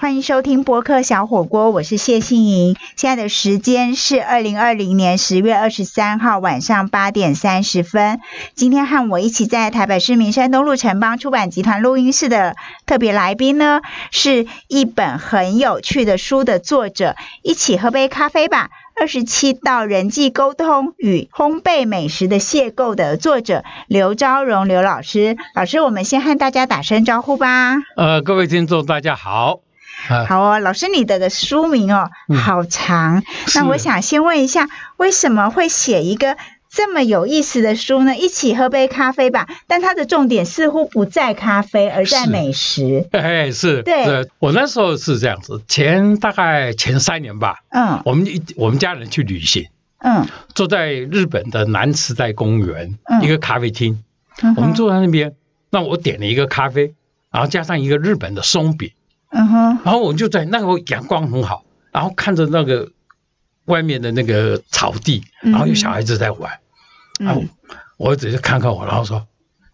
欢迎收听播客小火锅，我是谢杏莹。现在的时间是二零二零年十月二十三号晚上八点三十分。今天和我一起在台北市民山东路城邦出版集团录音室的特别来宾呢，是一本很有趣的书的作者。一起喝杯咖啡吧。二十七道人际沟通与烘焙美食的邂逅的作者刘昭荣刘老师，老师，我们先和大家打声招呼吧。呃，各位听众，大家好。好哦，老师，你的的书名哦，好长。那我想先问一下，为什么会写一个这么有意思的书呢？一起喝杯咖啡吧。但它的重点似乎不在咖啡，而在美食。哎，是。对，我那时候是这样子，前大概前三年吧。嗯。我们一我们家人去旅行。嗯。坐在日本的南池袋公园一个咖啡厅，我们坐在那边，那我点了一个咖啡，然后加上一个日本的松饼。嗯哼，然后我就在那个阳光很好，然后看着那个外面的那个草地，然后有小孩子在玩，然后我只是看看我，然后说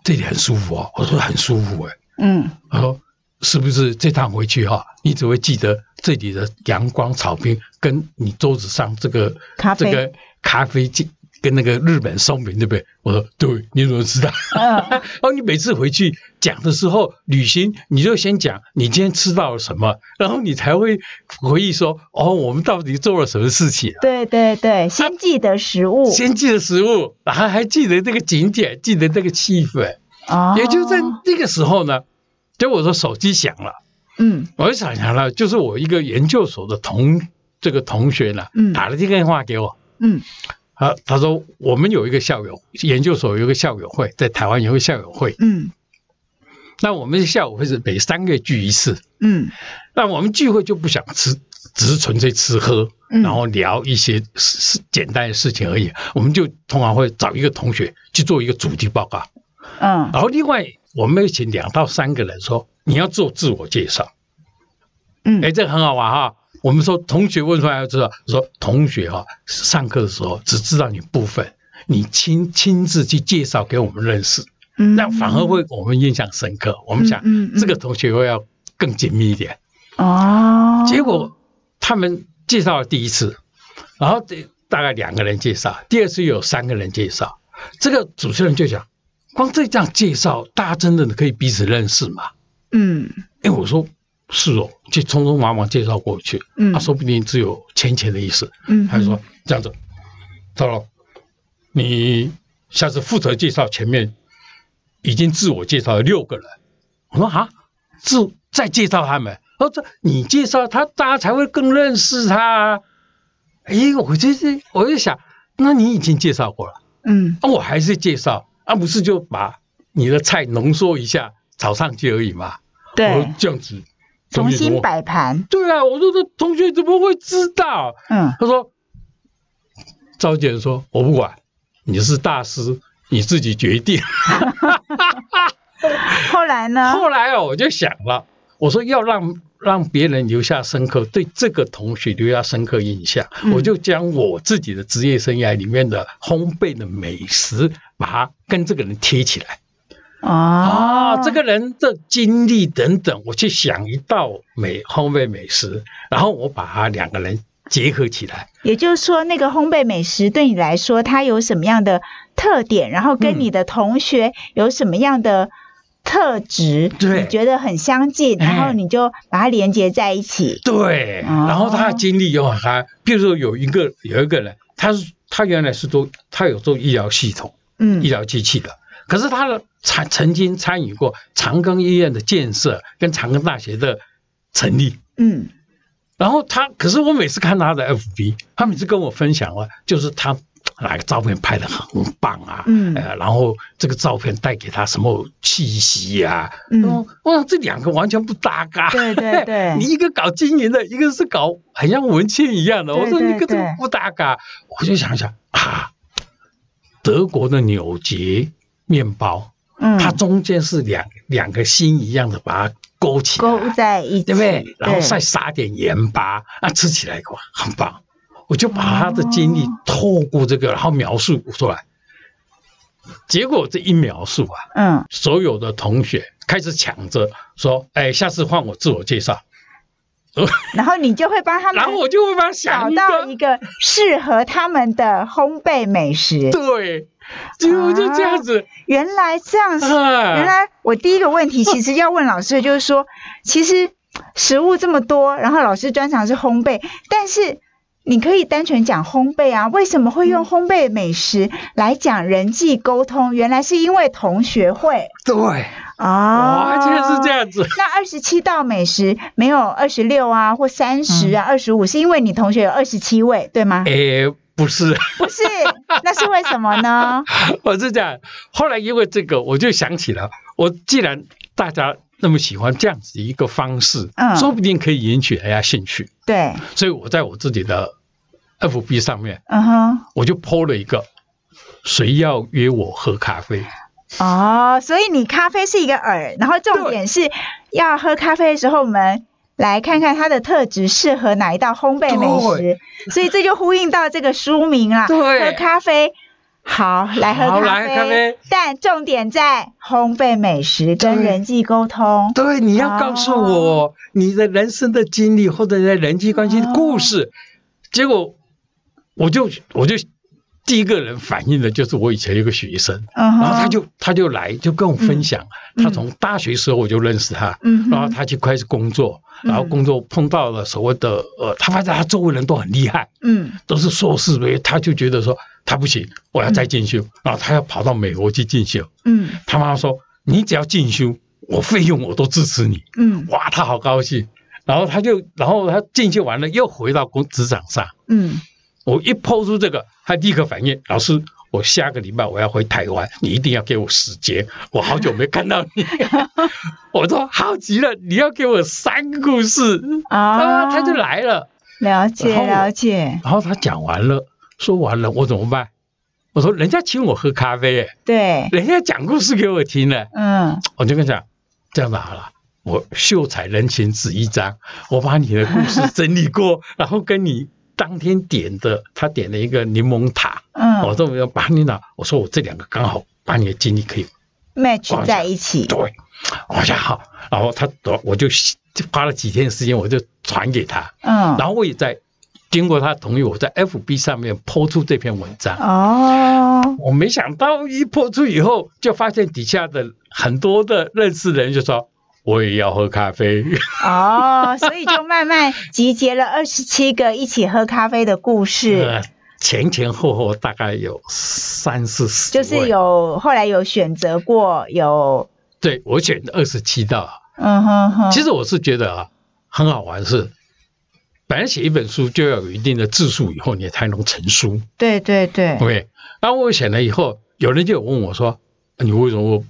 这里很舒服哦，我说很舒服哎，嗯，他说是不是这趟回去哈，你只会记得这里的阳光草坪，跟你桌子上这个这个咖啡机。跟那个日本松饼对不对？我说对，你怎么知道？哦，你每次回去讲的时候，旅行你就先讲你今天吃到了什么，然后你才会回忆说哦，我们到底做了什么事情？对对对，先记得食物，先记得食物，然后还记得这个景点，记得这个气氛。哦，也就在那个时候呢，就我说手机响了，嗯，我就想想了，就是我一个研究所的同这个同学呢，嗯，打了这个电话给我，嗯。啊，他说我们有一个校友研究所有一个校友会，在台湾有个校友会。嗯，那我们的校友会是每三个月聚一次。嗯，那我们聚会就不想吃，只是纯粹吃喝，然后聊一些事简单的事情而已。我们就通常会找一个同学去做一个主题报告。嗯，然后另外我们会请两到三个人说你要做自我介绍。嗯，哎，这个很好玩哈。我们说同学问出来要知道，说同学哈，上课的时候只知道你部分，你亲亲自去介绍给我们认识，那反而会我们印象深刻。我们想这个同学会要更紧密一点哦。结果他们介绍了第一次，然后这大概两个人介绍，第二次有三个人介绍，这个主持人就讲，光这样介绍，大家真的可以彼此认识吗？嗯，哎，我说。是哦，就匆匆忙忙介绍过去，嗯，他说不定只有浅浅的意思，嗯，他就说这样子，糟了，你下次负责介绍前面已经自我介绍了六个人，我说啊，自再介绍他们，哦，这你介绍他，大家才会更认识他。哎，我就是我就想，那你已经介绍过了，嗯，啊，我还是介绍，啊，不是就把你的菜浓缩一下炒上去而已嘛，对，这样子。重新摆盘，对啊，我说这同学怎么会知道？嗯，他说，赵姐说，我不管，你是大师，你自己决定。后来呢？后来哦，我就想了，我说要让让别人留下深刻对这个同学留下深刻印象，我就将我自己的职业生涯里面的烘焙的美食，把它跟这个人贴起来。啊，这个人的经历等等，我去想一道美烘焙美食，然后我把它两个人结合起来。也就是说，那个烘焙美食对你来说，它有什么样的特点？然后跟你的同学有什么样的特质？对，你觉得很相近，然后你就把它连接在一起。对，然后他的经历又还，比如说有一个有一个人，他是他原来是做他有做医疗系统，嗯，医疗机器的。可是他的参曾经参与过长庚医院的建设跟长庚大学的成立，嗯，然后他，可是我每次看他的 FB，他每次跟我分享了，就是他哪个照片拍的很棒啊，嗯，呃，然后这个照片带给他什么气息呀，嗯，哇，这两个完全不搭嘎，对对对，你一个搞经营的，一个是搞很像文倩一样的，我说你跟这个不搭嘎？我就想想啊，德国的纽结。面包，嗯，它中间是两两个心一样的，把它勾起来，勾在一起，对不对？然后再撒点盐巴，啊吃起来哇，很棒。我就把他的经历透过这个，然后描述出来。结果这一描述啊，嗯，所有的同学开始抢着说：“哎，下次换我自我介绍。”然后你就会帮他们，然后我就会帮他找到一个适合他们的烘焙美食。对，就就这样子。原来这样子，原来我第一个问题 其实要问老师的就是说，其实食物这么多，然后老师专长是烘焙，但是你可以单纯讲烘焙啊，为什么会用烘焙美食来讲人际沟通？原来是因为同学会。对。啊，竟然是这样子。那二十七道美食没有二十六啊，或三十啊，二十五，是因为你同学有二十七位，对吗？诶，不是，不是，那是为什么呢？我是讲，后来因为这个，我就想起了，我既然大家那么喜欢这样子一个方式，嗯，说不定可以引起大家兴趣。对，所以我在我自己的 FB 上面，嗯哼，我就 PO 了一个，谁要约我喝咖啡？哦，所以你咖啡是一个饵，然后重点是要喝咖啡的时候，我们来看看它的特质适合哪一道烘焙美食，所以这就呼应到这个书名啦。对，喝咖啡，好，来喝咖啡，但重点在烘焙美食跟人际沟通。对，你要告诉我你的人生的经历或者在人际关系的故事，结果我就我就。第一个人反映的就是我以前有个学生，然后他就他就来就跟我分享，他从大学时候我就认识他，然后他就开始工作，然后工作碰到了所谓的呃，他发现他周围人都很厉害，嗯，都是硕士毕业，他就觉得说他不行，我要再进修，然后他要跑到美国去进修，嗯，他妈妈说你只要进修，我费用我都支持你，嗯，哇，他好高兴，然后他就然后他进修完了又回到工职场上，嗯。我一抛出这个，他立刻反应：老师，我下个礼拜我要回台湾，你一定要给我时间。我好久没看到你，我说好极了，你要给我三个故事啊！他就来了，了解了解。然后他讲完了，说完了，我怎么办？我说人家请我喝咖啡，对，人家讲故事给我听了，嗯，我就跟他讲，这样子好了，我秀才人情纸一张，我把你的故事整理过，然后跟你。当天点的，他点了一个柠檬塔，嗯，我说我要把你呢，我说我这两个刚好把你的精力可以 match 在一起，对，我想好，然后他我就花了几天时间，我就传给他，嗯，然后我也在经过他同意，我在 FB 上面抛出这篇文章，哦，我没想到一抛出以后，就发现底下的很多的认识人就说。我也要喝咖啡。哦，所以就慢慢集结了二十七个一起喝咖啡的故事，前前后后大概有三四十，就是有后来有选择过有，对我选二十七道，嗯哼哼，其实我是觉得啊很好玩，是本来写一本书就要有一定的字数以后你才能成书，对对对，OK，当我写了以后，有人就问我说，你为什么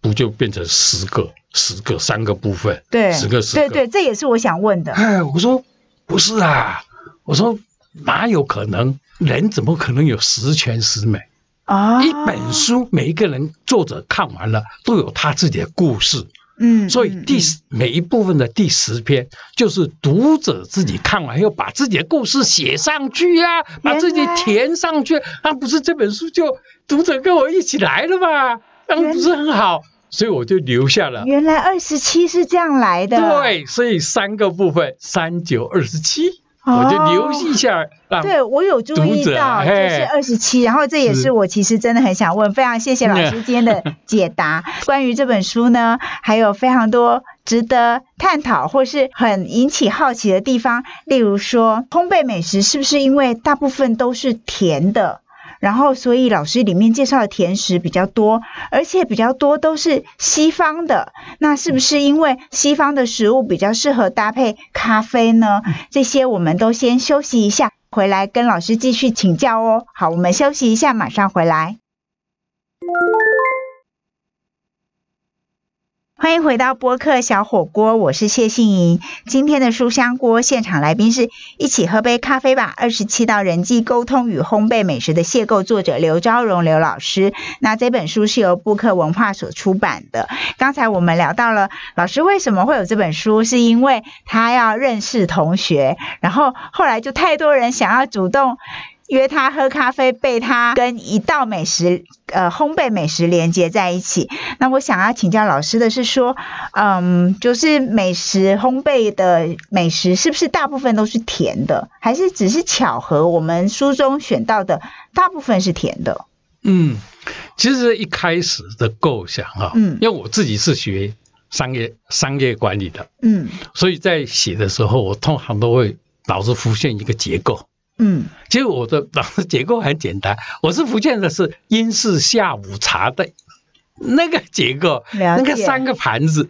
不就变成十个？十个三个部分，对，十个十个，对对，这也是我想问的。哎，我说不是啊，我说哪有可能？人怎么可能有十全十美啊？一本书，每一个人作者看完了都有他自己的故事，嗯，所以第十每一部分的第十篇就是读者自己看完要把自己的故事写上去呀，把自己填上去，那不是这本书就读者跟我一起来了吗？那不是很好？所以我就留下了。原来二十七是这样来的。对，所以三个部分，三九二十七，我就留意一下。对，我有注意到，就是二十七。然后这也是我其实真的很想问，非常谢谢老师今天的解答。关于这本书呢，还有非常多值得探讨或是很引起好奇的地方，例如说，烘焙美食是不是因为大部分都是甜的？然后，所以老师里面介绍的甜食比较多，而且比较多都是西方的。那是不是因为西方的食物比较适合搭配咖啡呢？这些我们都先休息一下，回来跟老师继续请教哦。好，我们休息一下，马上回来。欢迎回到播客小火锅，我是谢杏莹。今天的书香锅现场来宾是一起喝杯咖啡吧。二十七道人际沟通与烘焙美食的邂逅，作者刘昭荣刘老师。那这本书是由布克文化所出版的。刚才我们聊到了老师为什么会有这本书，是因为他要认识同学，然后后来就太多人想要主动。约他喝咖啡，被他跟一道美食，呃，烘焙美食连接在一起。那我想要请教老师的是说，嗯，就是美食烘焙的美食是不是大部分都是甜的，还是只是巧合？我们书中选到的大部分是甜的。嗯，其实一开始的构想哈，嗯，因为我自己是学商业商业管理的，嗯，所以在写的时候，我通常都会脑子浮现一个结构。嗯，其实我的老师结构很简单，我是福建的是英式下午茶的那个结构，那个三个盘子，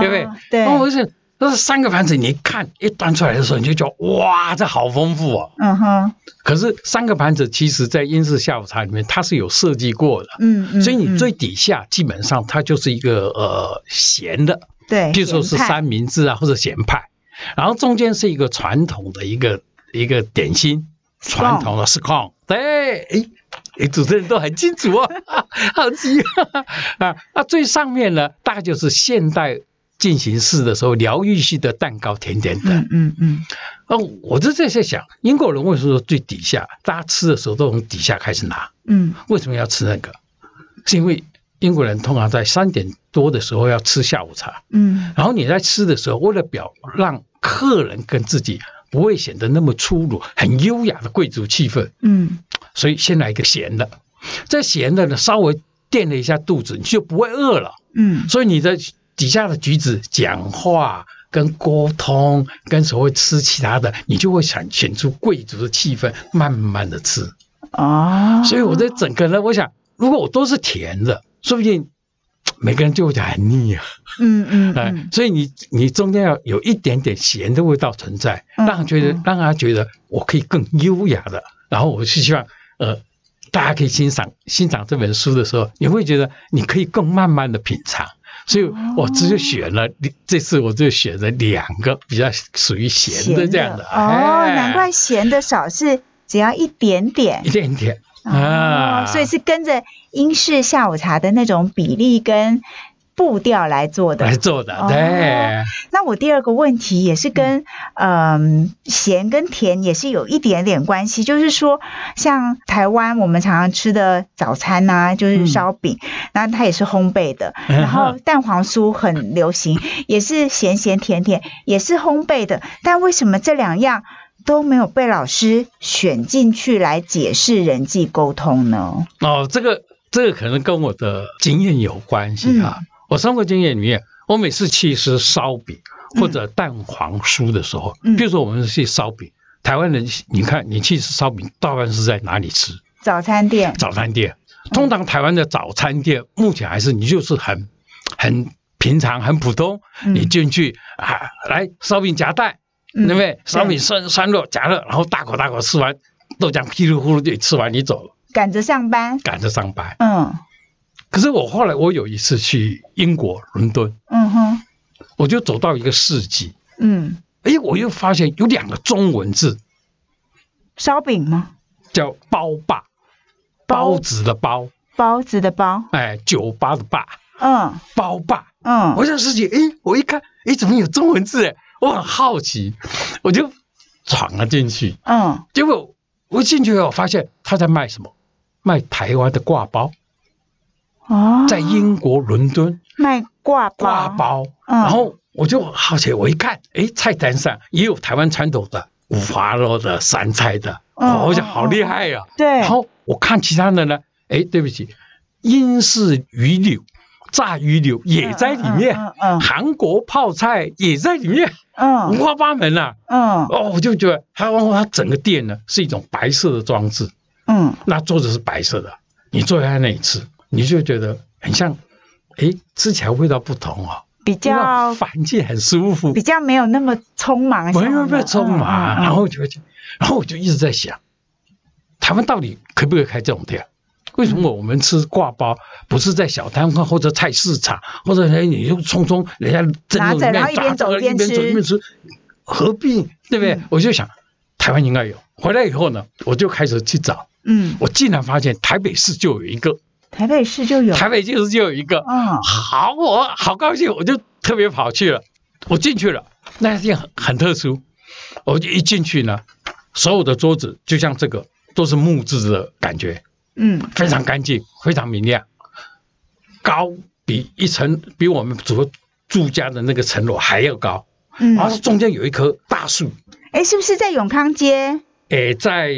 对不对？对，我是那是三个盘子，你一看一端出来的时候，你就觉得哇，这好丰富哦。嗯哼。可是三个盘子其实在英式下午茶里面它是有设计过的，嗯嗯。所以你最底下基本上它就是一个呃咸的，对，譬如说是三明治啊或者咸派，然后中间是一个传统的一个。一个点心，传统的 scone，对，哎，哎，主持人都很清楚哦，好奇 啊！那最上面呢，大概就是现代进行式的时候疗愈系的蛋糕、甜点的。嗯嗯嗯。哦，我就在在想，英国人为什么最底下，大家吃的时候都从底下开始拿？嗯，为什么要吃那个？是因为英国人通常在三点多的时候要吃下午茶。嗯，然后你在吃的时候，为了表让客人跟自己。不会显得那么粗鲁，很优雅的贵族气氛。嗯，所以先来一个咸的，这咸的呢，稍微垫了一下肚子，你就不会饿了。嗯，所以你的底下的举止、讲话、跟沟通、跟所谓吃其他的，你就会显显出贵族的气氛，慢慢的吃。啊，所以我在整个呢，我想，如果我都是甜的，说不定。每个人就会讲很腻啊，嗯嗯，哎，所以你你中间要有一点点咸的味道存在，让他觉得让他觉得我可以更优雅的，然后我是希望呃大家可以欣赏欣赏这本书的时候，你会觉得你可以更慢慢的品尝，所以我只有选了这次我就选了两个比较属于咸的这样的哦，难怪咸的少是只要一点点，一点点。啊，所以是跟着英式下午茶的那种比例跟步调来做的，来做的。对。那我第二个问题也是跟嗯咸跟甜也是有一点点关系，就是说像台湾我们常常吃的早餐呐，就是烧饼，那它也是烘焙的，然后蛋黄酥很流行，也是咸咸甜甜，也是烘焙的，但为什么这两样？都没有被老师选进去来解释人际沟通呢？哦，这个这个可能跟我的经验有关系啊。我生活经验里面，我每次去吃烧饼或者蛋黄酥的时候，比如说我们去烧饼，台湾人你看你去吃烧饼，大半是在哪里吃？早餐店。早餐店，通常台湾的早餐店目前还是你就是很很平常、很普通，你进去啊，来烧饼夹蛋。对不对？烧饼酸酸肉夹热，然后大口大口吃完，豆浆噼里呼噜就吃完，你走了。赶着上班。赶着上班。嗯。可是我后来我有一次去英国伦敦，嗯哼，我就走到一个市集，嗯，哎，我又发现有两个中文字。烧饼吗？叫包霸，包子的包。包子的包。哎，酒吧的吧。嗯。包霸。嗯。我想市集，哎，我一看，哎，怎么有中文字？哎。我很好奇，我就闯了进去。嗯，结果我进去后发现他在卖什么？卖台湾的挂包。哦，在英国伦敦卖挂包。挂包。然后我就好奇，我一看，哎，菜单上也有台湾传统的五花肉的、酸菜的。哦，我想好厉害呀。对。然后我看其他的呢，哎，对不起，英式鱼柳。炸鱼柳也在里面，韩国泡菜也在里面，五花八门啊。嗯，哦，我就觉得它，它整个店呢是一种白色的装置。嗯，那桌子是白色的，你坐在那里吃，你就觉得很像，哎，吃起来味道不同哦，比较环境很舒服，比较没有那么匆忙，没有那么匆忙。然后就，然后我就一直在想，台湾到底可不可以开这种店？为什么我们吃挂包不是在小摊贩或者菜市场，或者人你就匆匆人家拿着然后一边走一边吃，何必？对不对？我就想台湾应该有。回来以后呢，我就开始去找，嗯，我竟然发现台北市就有一个，台北市就有，台北就是就有一个，嗯，好，我好高兴，我就特别跑去了，我进去了，那店很很特殊，我就一进去呢，所有的桌子就像这个。都是木质的感觉，嗯，非常干净，非常明亮，高比一层比我们主住家的那个层楼还要高，嗯，然后中间有一棵大树，哎，是不是在永康街？哎，在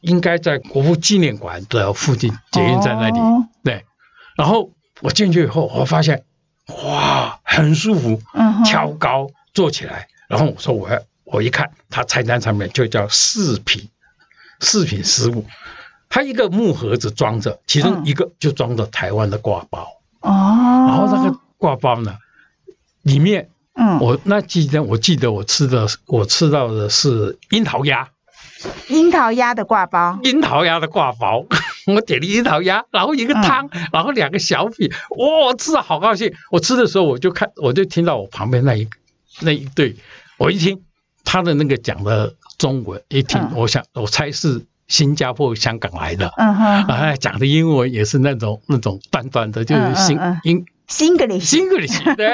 应该在国父纪念馆的附近，捷运站那里，对。然后我进去以后，我发现哇，很舒服，嗯，挑高坐起来，然后我说我要，我一看，它菜单上面就叫四品，四品食物，它一个木盒子装着，其中一个就装着台湾的挂包，哦，然后那个挂包呢，里面。嗯，我那几天我记得我吃的，我吃到的是樱桃鸭，樱桃鸭的挂包，樱桃鸭的挂包，我点了樱桃鸭，然后一个汤，然后两个小品，哇，吃的好高兴。我吃的时候我就看，我就听到我旁边那一那一对，我一听他的那个讲的中文，一听我想我猜是新加坡、香港来的，嗯哼，哎，讲的英文也是那种那种短短的，就是新英新格里新格里对。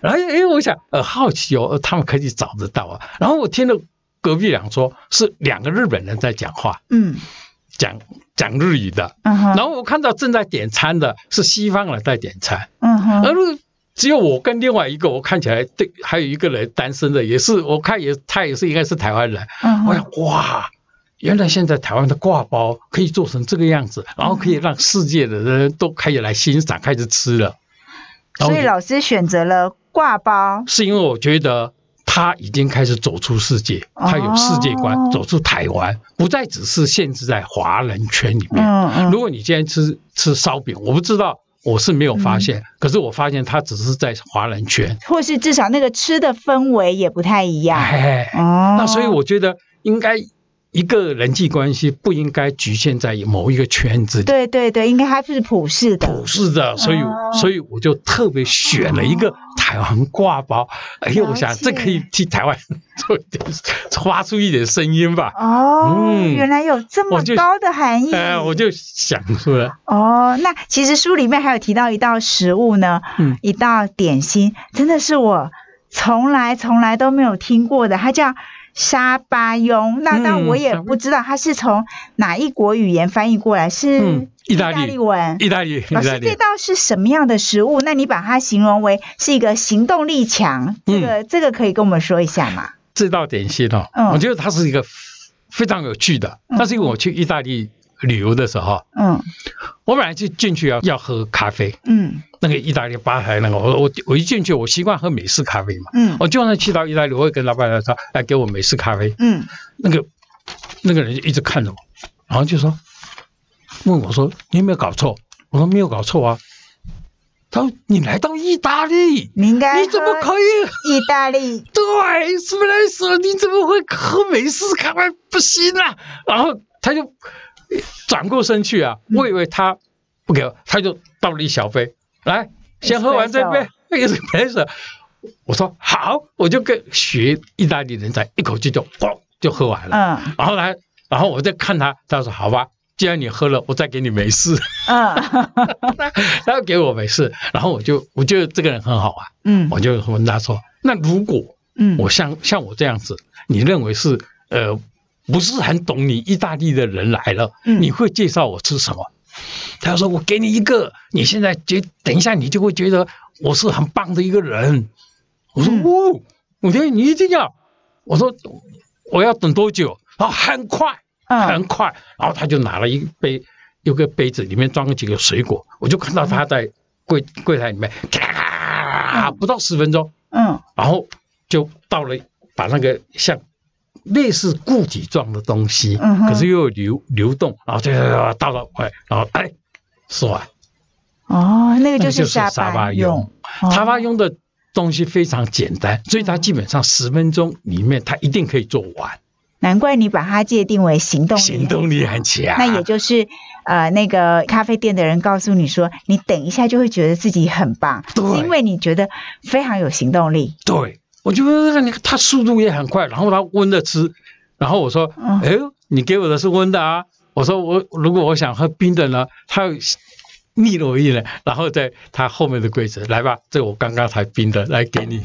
然后，哎，我想，呃，好奇哦，他们可以找得到啊。然后我听了隔壁两桌，是两个日本人在讲话，嗯，讲讲日语的。嗯哼。然后我看到正在点餐的是西方人在点餐，嗯哼。而只有我跟另外一个，我看起来对，还有一个人单身的，也是我看也他也是应该是台湾人。嗯我想，哇，原来现在台湾的挂包可以做成这个样子，然后可以让世界的人都可以来欣赏，开始吃了。所以老师选择了。挂包是因为我觉得他已经开始走出世界，他有世界观，走出台湾，不再只是限制在华人圈里面。如果你今天吃吃烧饼，我不知道，我是没有发现，可是我发现他只是在华人圈，或是至少那个吃的氛围也不太一样。哦，那所以我觉得应该。一个人际关系不应该局限在某一个圈子里。对对对，应该它是普世的。普世的，所以所以我就特别选了一个台湾挂包。哎呦，我想这可以替台湾做一点，发出一点声音吧。哦，原来有这么高的含义。哎，我就想出来。哦，那其实书里面还有提到一道食物呢，一道点心，真的是我从来从来都没有听过的，它叫。沙巴雍，那那我也不知道它是从哪一国语言翻译过来，是意大利文。意大利，老师，这道是什么样的食物？那你把它形容为是一个行动力强，这个这个可以跟我们说一下吗？这道点心哦，我觉得它是一个非常有趣的。但是因为我去意大利。旅游的时候，嗯，我本来就进去要要喝咖啡，嗯，那个意大利吧台那个，我我我一进去，我习惯喝美式咖啡嘛，嗯，我就算去到意大利，我会跟老板说，来给我美式咖啡，嗯，那个那个人就一直看着我，然后就说，问我说你有没有搞错？我说没有搞错啊。他说你来到意大利，你应该你怎么可以意大利？对，什么来说你怎么会喝美式咖啡？不行啊！然后他就。转过身去啊，我以为他不给，他就倒了一小杯，来，先喝完这杯，那个是没事。我说好，我就跟学意大利人在一口气就咣就喝完了。嗯，然后来，然后我再看他，他说好吧，既然你喝了，我再给你没事。嗯，他要给我没事，然后我就我觉得这个人很好啊。嗯，我就问他说，那如果嗯我像像我这样子，你认为是呃？不是很懂你意大利的人来了，你会介绍我吃什么？他说：“我给你一个，你现在觉等一下你就会觉得我是很棒的一个人。”我说：“哦，我觉得你一定要。”我说：“我要等多久？”啊，很快，很快。然后他就拿了一杯，有个杯子里面装了几个水果，我就看到他在柜柜台里面，咔，不到十分钟，嗯，然后就到了，把那个像。类似固体状的东西，可是又有流流动，然后就倒到快，然后哎，吃完。哦，那个就是沙巴用。沙巴用的东西非常简单，所以它基本上十分钟里面它一定可以做完。难怪你把它界定为行动行动力很强。那也就是呃，那个咖啡店的人告诉你说，你等一下就会觉得自己很棒，因为你觉得非常有行动力。对。我就说你他速度也很快，然后他温的吃，然后我说，哎，你给我的是温的啊。我说我如果我想喝冰的呢，他腻了我一点，然后在他后面的柜子来吧，这我刚刚才冰的来给你，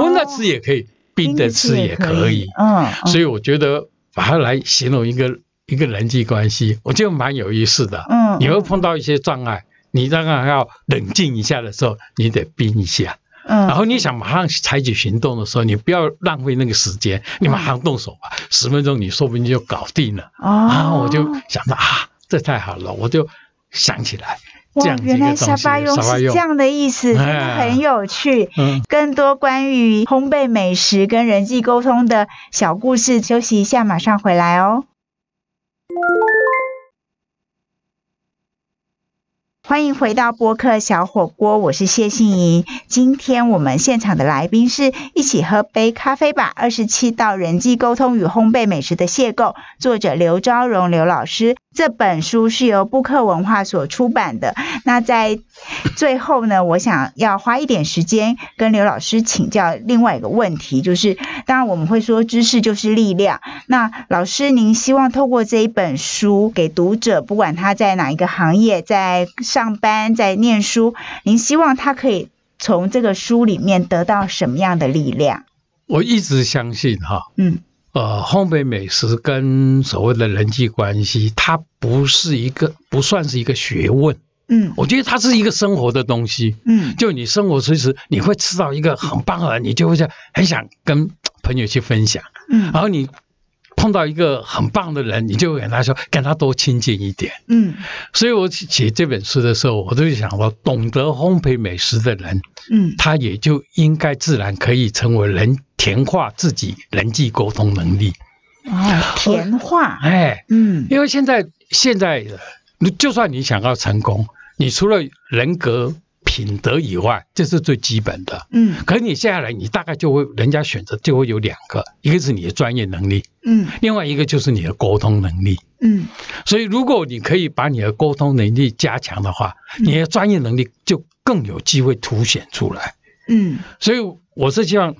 温的吃也可以，冰的吃也可以，嗯，所以我觉得把它来形容一个一个人际关系，我觉得蛮有意思的。嗯，你会碰到一些障碍，你当然要冷静一下的时候，你得冰一下。嗯，然后你想马上采取行动的时候，你不要浪费那个时间，你马上动手吧，十分钟你说不定就搞定了。哦，然后我就想到啊，这太好了，我就想起来。哇，原来沙巴用是这样的意思，真的很有趣。嗯，更多关于烘焙美食跟人际沟通的小故事，休息一下，马上回来哦。欢迎回到播客小火锅，我是谢杏怡。今天我们现场的来宾是一起喝杯咖啡吧。二十七道人际沟通与烘焙美食的邂逅，作者刘昭荣刘老师。这本书是由布克文化所出版的。那在最后呢，我想要花一点时间跟刘老师请教另外一个问题，就是当然我们会说知识就是力量。那老师，您希望透过这一本书给读者，不管他在哪一个行业，在上班、在念书，您希望他可以从这个书里面得到什么样的力量？我一直相信哈，嗯。呃，烘焙美食跟所谓的人际关系，它不是一个，不算是一个学问。嗯，我觉得它是一个生活的东西。嗯，就你生活随时你会吃到一个很棒的，你就会想很想跟朋友去分享。嗯，然后你。碰到一个很棒的人，你就跟他说，跟他多亲近一点。嗯，所以我写这本书的时候，我就想说，懂得烘焙美食的人，嗯，他也就应该自然可以成为人，甜化自己人际沟通能力。哦，甜化，哎，嗯，因为现在现在，就算你想要成功，你除了人格。品德以外，这是最基本的。嗯，可是你下来，你大概就会人家选择就会有两个，一个是你的专业能力，嗯，另外一个就是你的沟通能力，嗯。所以如果你可以把你的沟通能力加强的话，你的专业能力就更有机会凸显出来。嗯，所以我是希望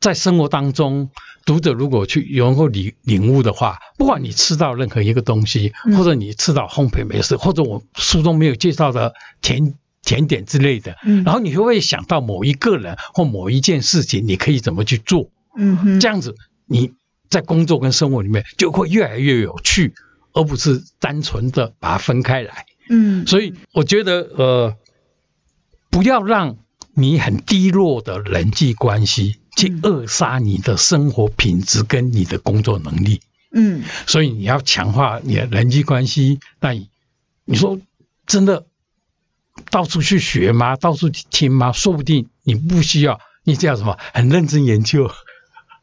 在生活当中，读者如果去能够领领悟的话，不管你吃到任何一个东西，或者你吃到烘焙美食，或者我书中没有介绍的甜。甜点之类的，然后你会不会想到某一个人或某一件事情，你可以怎么去做？嗯哼，这样子你在工作跟生活里面就会越来越有趣，而不是单纯的把它分开来。嗯，所以我觉得呃，不要让你很低落的人际关系去扼杀你的生活品质跟你的工作能力。嗯，所以你要强化你的人际关系。那你你说真的？到处去学吗？到处去听吗？说不定你不需要，你叫什么？很认真研究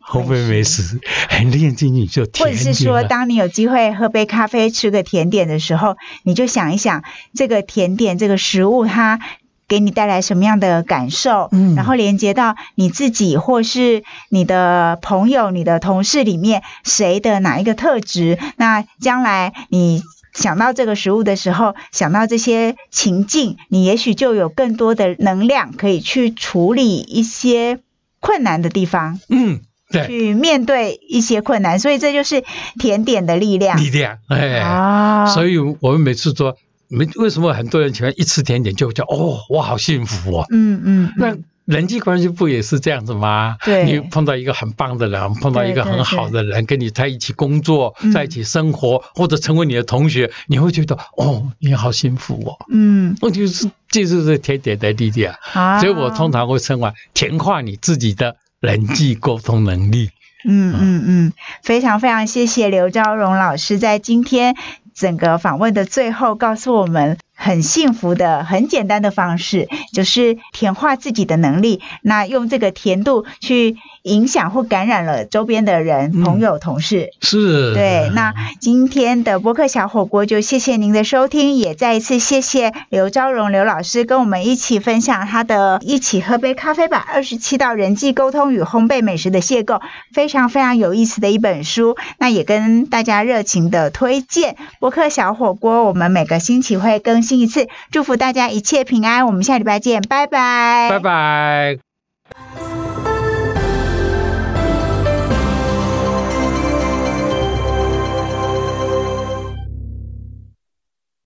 烘焙美食，很认真你就甜点。或者是说，当你有机会喝杯咖啡、吃个甜点的时候，你就想一想，这个甜点、这个食物，它给你带来什么样的感受？嗯，然后连接到你自己，或是你的朋友、你的同事里面，谁的哪一个特质？那将来你。想到这个食物的时候，想到这些情境，你也许就有更多的能量可以去处理一些困难的地方。嗯，对，去面对一些困难，所以这就是甜点的力量。力量，哎，啊，所以我们每次说，没为什么很多人喜欢一吃甜点就叫哦，我好幸福哦。嗯嗯，那。人际关系不也是这样子吗？对，你碰到一个很棒的人，碰到一个很好的人，跟你在一起工作，在一起生活，或者成为你的同学，你会觉得哦，你好幸福哦。嗯，我就是就是甜点的弟弟啊，所以我通常会称为甜化你自己的人际沟通能力。嗯嗯嗯，非常非常谢谢刘昭荣老师在今天整个访问的最后告诉我们。很幸福的、很简单的方式，就是甜化自己的能力。那用这个甜度去影响或感染了周边的人、朋友、同事。是。对。那今天的播客小火锅就谢谢您的收听，也再一次谢谢刘昭荣刘老师跟我们一起分享他的《一起喝杯咖啡吧》二十七道人际沟通与烘焙美食的邂逅，非常非常有意思的一本书。那也跟大家热情的推荐播客小火锅，我们每个星期会更新。新一次，祝福大家一切平安。我们下礼拜见，拜拜，拜拜。